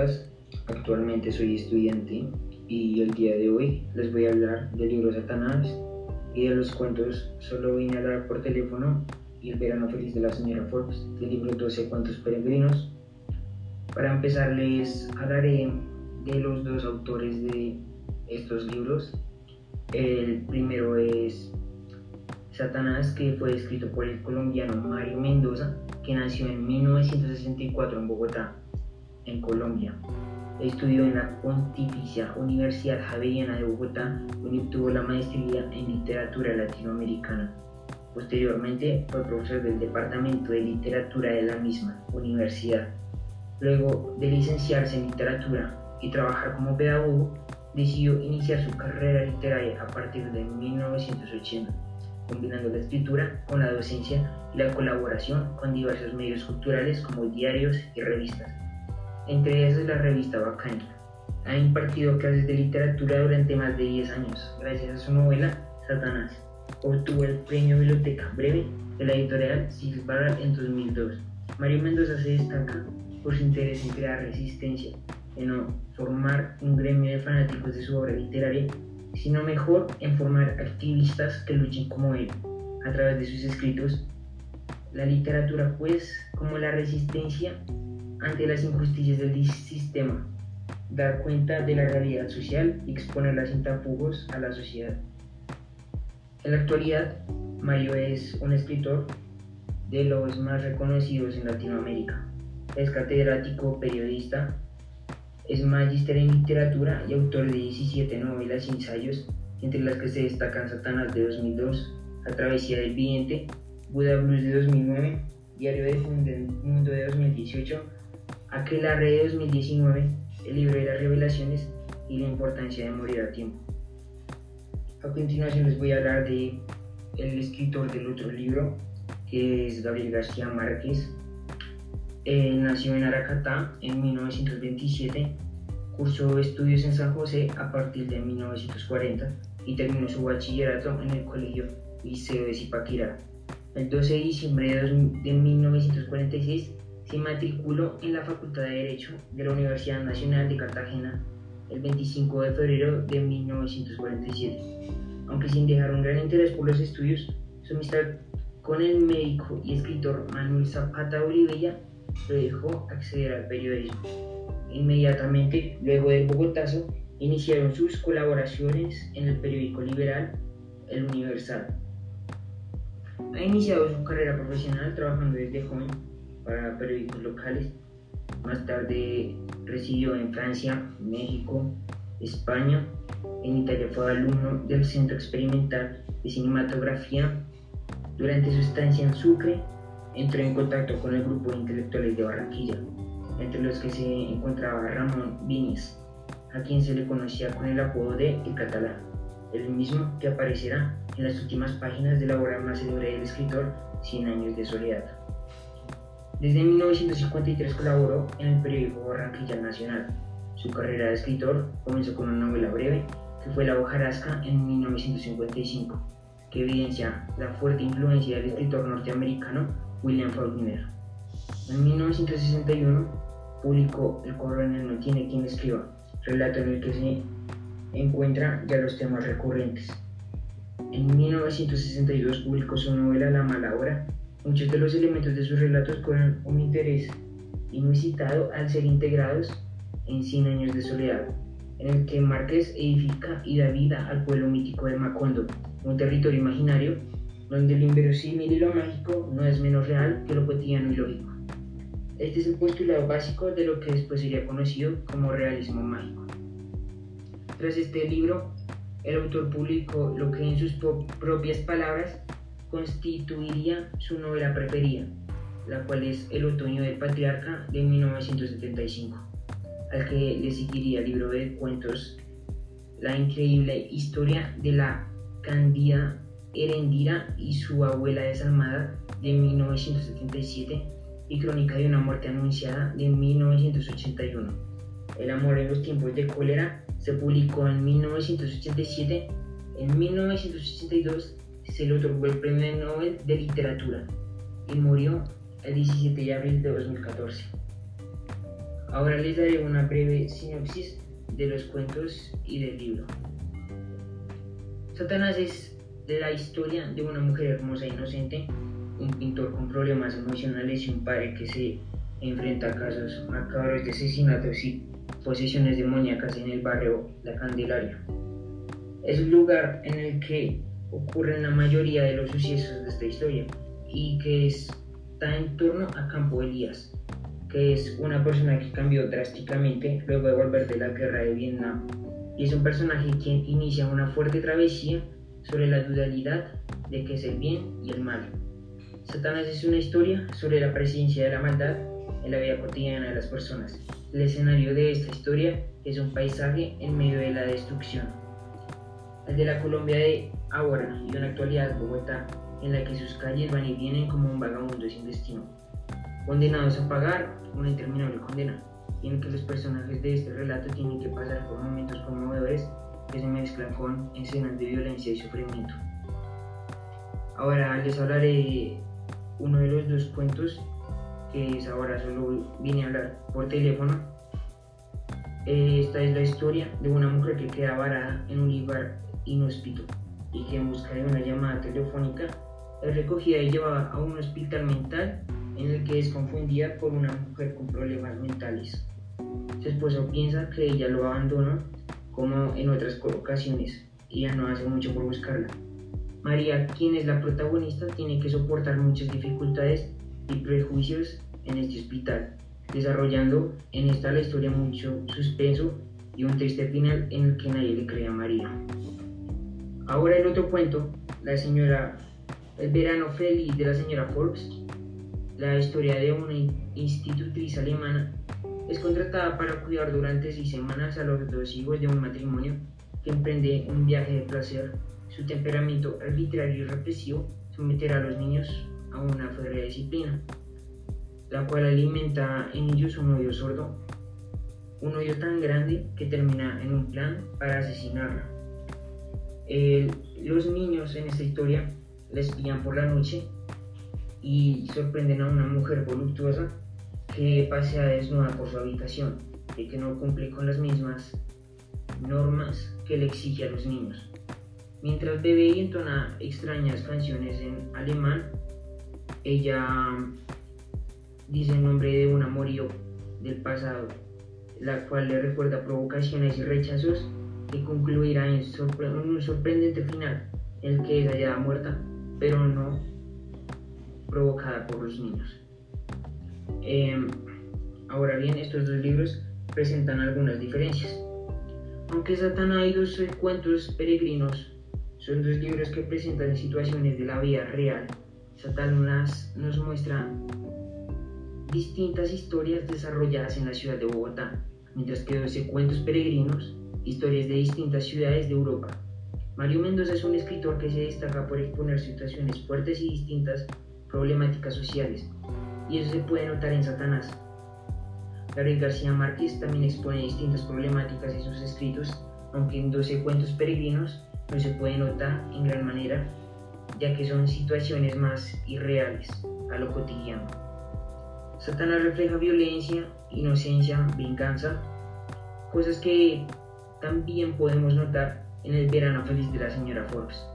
podcast. Actualmente soy estudiante y el día de hoy les voy a hablar del libro Satanás y de los cuentos Solo vine a hablar por teléfono y El verano feliz de la señora Forbes del libro 12 cuentos peregrinos. Para empezar les hablaré de los dos autores de estos libros. El primero es Satanás, que fue escrito por el colombiano Mario Mendoza, que nació en 1964 en Bogotá, en Colombia. Estudió en la Pontificia Universidad Javeriana de Bogotá, donde obtuvo la maestría en literatura latinoamericana. Posteriormente fue profesor del Departamento de Literatura de la misma universidad. Luego de licenciarse en literatura y trabajar como pedagogo, decidió iniciar su carrera literaria a partir de 1980, combinando la escritura con la docencia y la colaboración con diversos medios culturales como diarios y revistas. Entre ellas la revista Bacani. Ha impartido clases de literatura durante más de 10 años, gracias a su novela Satanás. Obtuvo el premio Biblioteca Breve de la editorial Silvara en 2002. Mario Mendoza se destaca por su interés en crear resistencia, en formar un gremio de fanáticos de su obra literaria, sino mejor en formar activistas que luchen como él, a través de sus escritos. La literatura, pues, como la resistencia ante las injusticias del sistema, dar cuenta de la realidad social y exponerla sin tapujos a la sociedad. En la actualidad, Mario es un escritor de los más reconocidos en Latinoamérica. Es catedrático, periodista, es magíster en literatura y autor de 17 novelas y ensayos, entre las que se destacan Satanás de 2002, La travesía del vidente, Buda Blues de 2009, Diario del Mundo de 2018, Aquelarre de 2019, El libro de las revelaciones y la importancia de morir a tiempo. A continuación les voy a hablar de el escritor del otro libro, que es Gabriel García Márquez. Él nació en Aracatá en 1927, cursó estudios en San José a partir de 1940 y terminó su bachillerato en el Colegio Liceo de Zipaquirá. El 12 de diciembre de 1946 se matriculó en la Facultad de Derecho de la Universidad Nacional de Cartagena el 25 de febrero de 1947. Aunque sin dejar un gran interés por los estudios, su amistad con el médico y escritor Manuel Zapata Olivella lo dejó acceder al periodismo. Inmediatamente, luego del Bogotazo, iniciaron sus colaboraciones en el periódico liberal El Universal. Ha iniciado su carrera profesional trabajando desde joven para periódicos locales. Más tarde residió en Francia, México, España. En Italia fue alumno del Centro Experimental de Cinematografía. Durante su estancia en Sucre, entró en contacto con el grupo de intelectuales de Barranquilla, entre los que se encontraba Ramón Viñez, a quien se le conocía con el apodo de El Catalán, el mismo que aparecerá en las últimas páginas de la obra más célebre del escritor, Cien años de soledad. Desde 1953 colaboró en el periódico Barranquilla Nacional. Su carrera de escritor comenzó con una novela breve que fue La hojarasca en 1955, que evidencia la fuerte influencia del escritor norteamericano William Faulkner. En 1961 publicó El coronel no tiene quien escriba, relato en el que se encuentran ya los temas recurrentes. En 1962 publicó su novela La mala hora Muchos de los elementos de sus relatos cobran un interés inusitado al ser integrados en Cien años de soledad, en el que Márquez edifica y da vida al pueblo mítico de Macondo, un territorio imaginario donde lo inverosímil y lo mágico no es menos real que lo cotidiano y lógico. Este es el postulado básico de lo que después sería conocido como realismo mágico. Tras este libro, el autor publicó lo que en sus propias palabras constituiría su novela preferida, la cual es El otoño del patriarca de 1975, al que le seguiría el libro de cuentos La increíble historia de la Candida Herendira y su abuela desalmada de 1977 y Crónica de una muerte anunciada de 1981. El amor en los tiempos de cólera se publicó en 1987. En 1982 se le otorgó el Premio Nobel de Literatura y murió el 17 de abril de 2014. Ahora les daré una breve sinopsis de los cuentos y del libro. Satanás es la historia de una mujer hermosa e inocente, un pintor con problemas emocionales y un padre que se enfrenta a casos macabros de asesinatos y posesiones demoníacas en el barrio La Candelaria. Es un lugar en el que ocurren la mayoría de los sucesos de esta historia y que está en torno a Campo Elías, que es una persona que cambió drásticamente luego de volver de la guerra de Vietnam y es un personaje quien inicia una fuerte travesía sobre la dualidad de que es el bien y el mal. Satanás es una historia sobre la presencia de la maldad en la vida cotidiana de las personas. El escenario de esta historia es un paisaje en medio de la destrucción. El de la Colombia de ahora y en la actualidad Bogotá, en la que sus calles van y vienen como un vagabundo sin destino, condenados a pagar una interminable condena, y en que los personajes de este relato tienen que pasar por momentos conmovedores que se mezclan con escenas de violencia y sufrimiento. Ahora les hablaré uno de los dos cuentos que es ahora solo vine a hablar por teléfono. Esta es la historia de una mujer que queda varada en un lugar inhóspito y que en busca de una llamada telefónica es recogida y llevada a un hospital mental en el que es confundida por una mujer con problemas mentales. Su esposo piensa que ella lo abandonó como en otras ocasiones y ya no hace mucho por buscarla. María, quien es la protagonista, tiene que soportar muchas dificultades y prejuicios en este hospital, desarrollando en esta la historia mucho suspenso y un triste final en el que nadie le cree a María. Ahora el otro cuento, la señora, el verano feliz de la señora Forbes, la historia de una institutriz alemana, es contratada para cuidar durante seis semanas a los dos hijos de un matrimonio que emprende un viaje de placer. Su temperamento arbitrario y represivo someterá a los niños a una férrea disciplina, la cual alimenta en ellos un odio sordo, un odio tan grande que termina en un plan para asesinarla. Los niños en esta historia les pillan por la noche y sorprenden a una mujer voluptuosa que pasea desnuda por su habitación y que no cumple con las mismas normas que le exige a los niños. Mientras bebe y entona extrañas canciones en alemán, ella dice el nombre de un amorío del pasado, la cual le recuerda provocaciones y rechazos que concluirá en, un sorprendente final, el que es hallada muerta, pero no provocada por los niños. Em, ahora bien, estos dos libros presentan algunas diferencias. Aunque Satanás y dos cuentos peregrinos son dos libros que presentan situaciones de la vida real, Satanás nos muestra distintas historias desarrolladas en la ciudad de Bogotá, mientras que 12 cuentos peregrinos, historias de distintas ciudades de Europa. Mario Mendoza es un escritor que se destaca por exponer situaciones fuertes y distintas problemáticas sociales, y eso se puede notar en Satanás. Gabriel García Márquez también expone distintas problemáticas en sus escritos, aunque en 12 cuentos peregrinos no se puede notar en gran manera, ya que son situaciones más irreales a lo cotidiano. Satanás refleja violencia, inocencia, venganza, cosas que también podemos notar en el verano feliz de la señora Forbes.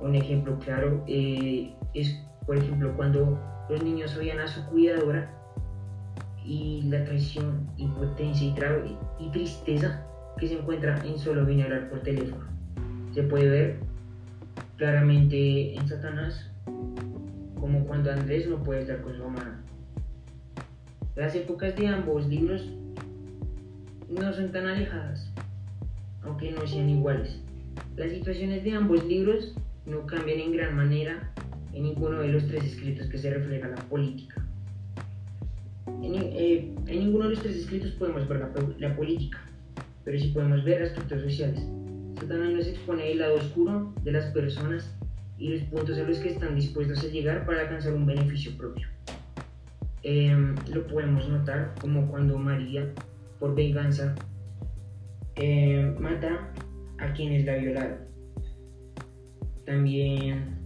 Un ejemplo claro eh, es, por ejemplo, cuando los niños oían a su cuidadora y la traición, impotencia y, y tristeza que se encuentra en solo venir por teléfono. Se puede ver claramente en Satanás como cuando Andrés no puede estar con su mamá las épocas de ambos libros no son tan alejadas, aunque no sean iguales. Las situaciones de ambos libros no cambian en gran manera en ninguno de los tres escritos que se refleja la política. En, eh, ninguno de los tres escritos podemos ver la, política, pero sí podemos ver aspectos sociales. Satanás nos expone el lado oscuro de las personas y los puntos a los que están dispuestos a llegar para alcanzar un beneficio propio. Em, lo podemos notar como cuando María, por venganza, em, mata a quienes la violaron. También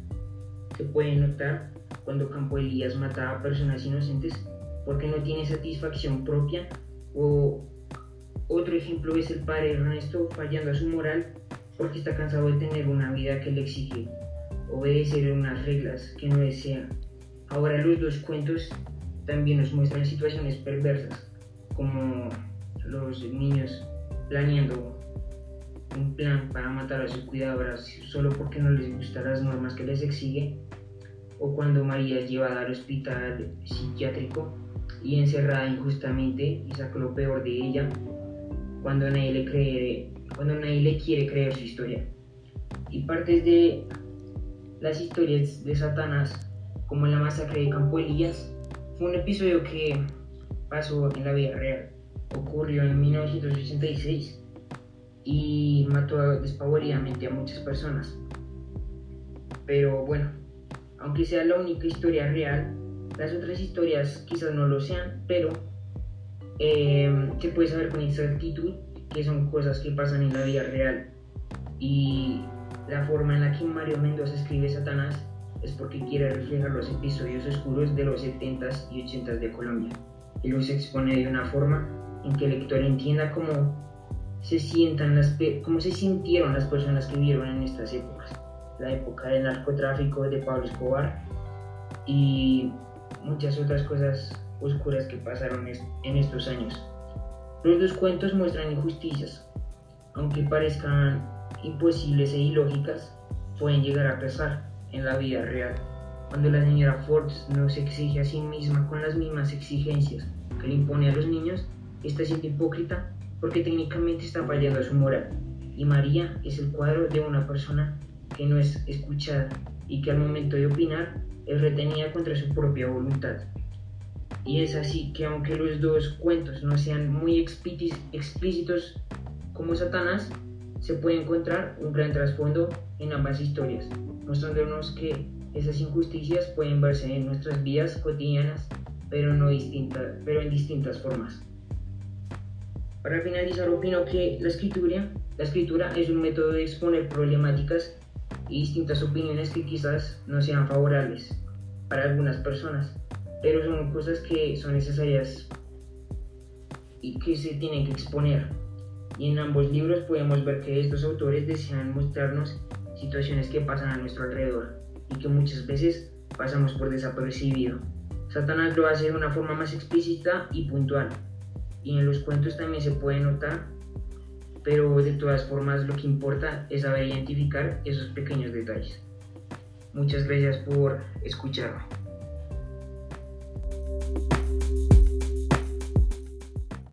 se puede notar cuando Campo Elías mata a personas inocentes porque no tiene satisfacción propia O otro ejemplo es el padre Ernesto fallando a su moral porque está cansado de tener una vida que le exige obedecer unas reglas que no desea. Ahora los dos cuentos también nos muestran situaciones perversas, como los niños planeando un plan para matar a su cuidadora solo porque no les gustan las normas que les exige, o cuando María es llevada al hospital psiquiátrico y encerrada injustamente y saca lo peor de ella cuando nadie le, cree, cuando nadie le quiere creer su historia. Y partes de las historias de Satanás, como la masacre de Campo Elías, fue un episodio que pasó en la vida real. Ocurrió en 1986 y mató despavoridamente a muchas personas. Pero bueno, aunque sea la única historia real, las otras historias quizás no lo sean, pero eh, se puede saber con exactitud que son cosas que pasan en la vida real. Y la forma en la que Mario Mendoza escribe Satanás es porque quiere reflejar los episodios oscuros de los 70s y 80s de Colombia y los expone de una forma lector entienda cómo se, sientan las, cómo se sintieron las personas que vivieron en estas épocas. La época del narcotráfico de Pablo Escobar y muchas otras cosas oscuras que pasaron en estos años. Los dos cuentos muestran injusticias, aunque parezcan imposibles e ilógicas, pueden llegar a pesar en la vida real. Cuando la señora Ford no se exige a sí misma con las mismas exigencias que le impone a los niños, está siendo hipócrita porque técnicamente está fallando a su moral. Y María es el cuadro de una persona que no es escuchada y que al momento de opinar es retenida contra su propia voluntad. Y es así que aunque los dos cuentos no sean muy explícitos como Satanás, se puede encontrar un gran trasfondo en ambas historias, mostrándonos que esas injusticias pueden verse en nuestras vidas cotidianas, pero, no pero en distintas formas. Para finalizar, opino que la escritura, la escritura es un método de exponer problemáticas y distintas opiniones que quizás no sean favorables para algunas personas, pero son cosas que son necesarias y que se tienen que exponer. Y en ambos libros podemos ver que estos autores desean mostrarnos situaciones que pasan a nuestro alrededor y que muchas veces pasamos por desapercibido. Satanás lo hace de una forma más explícita y puntual, y en los cuentos también se puede notar, pero de todas formas lo que importa es saber identificar esos pequeños detalles. Muchas gracias por escucharme.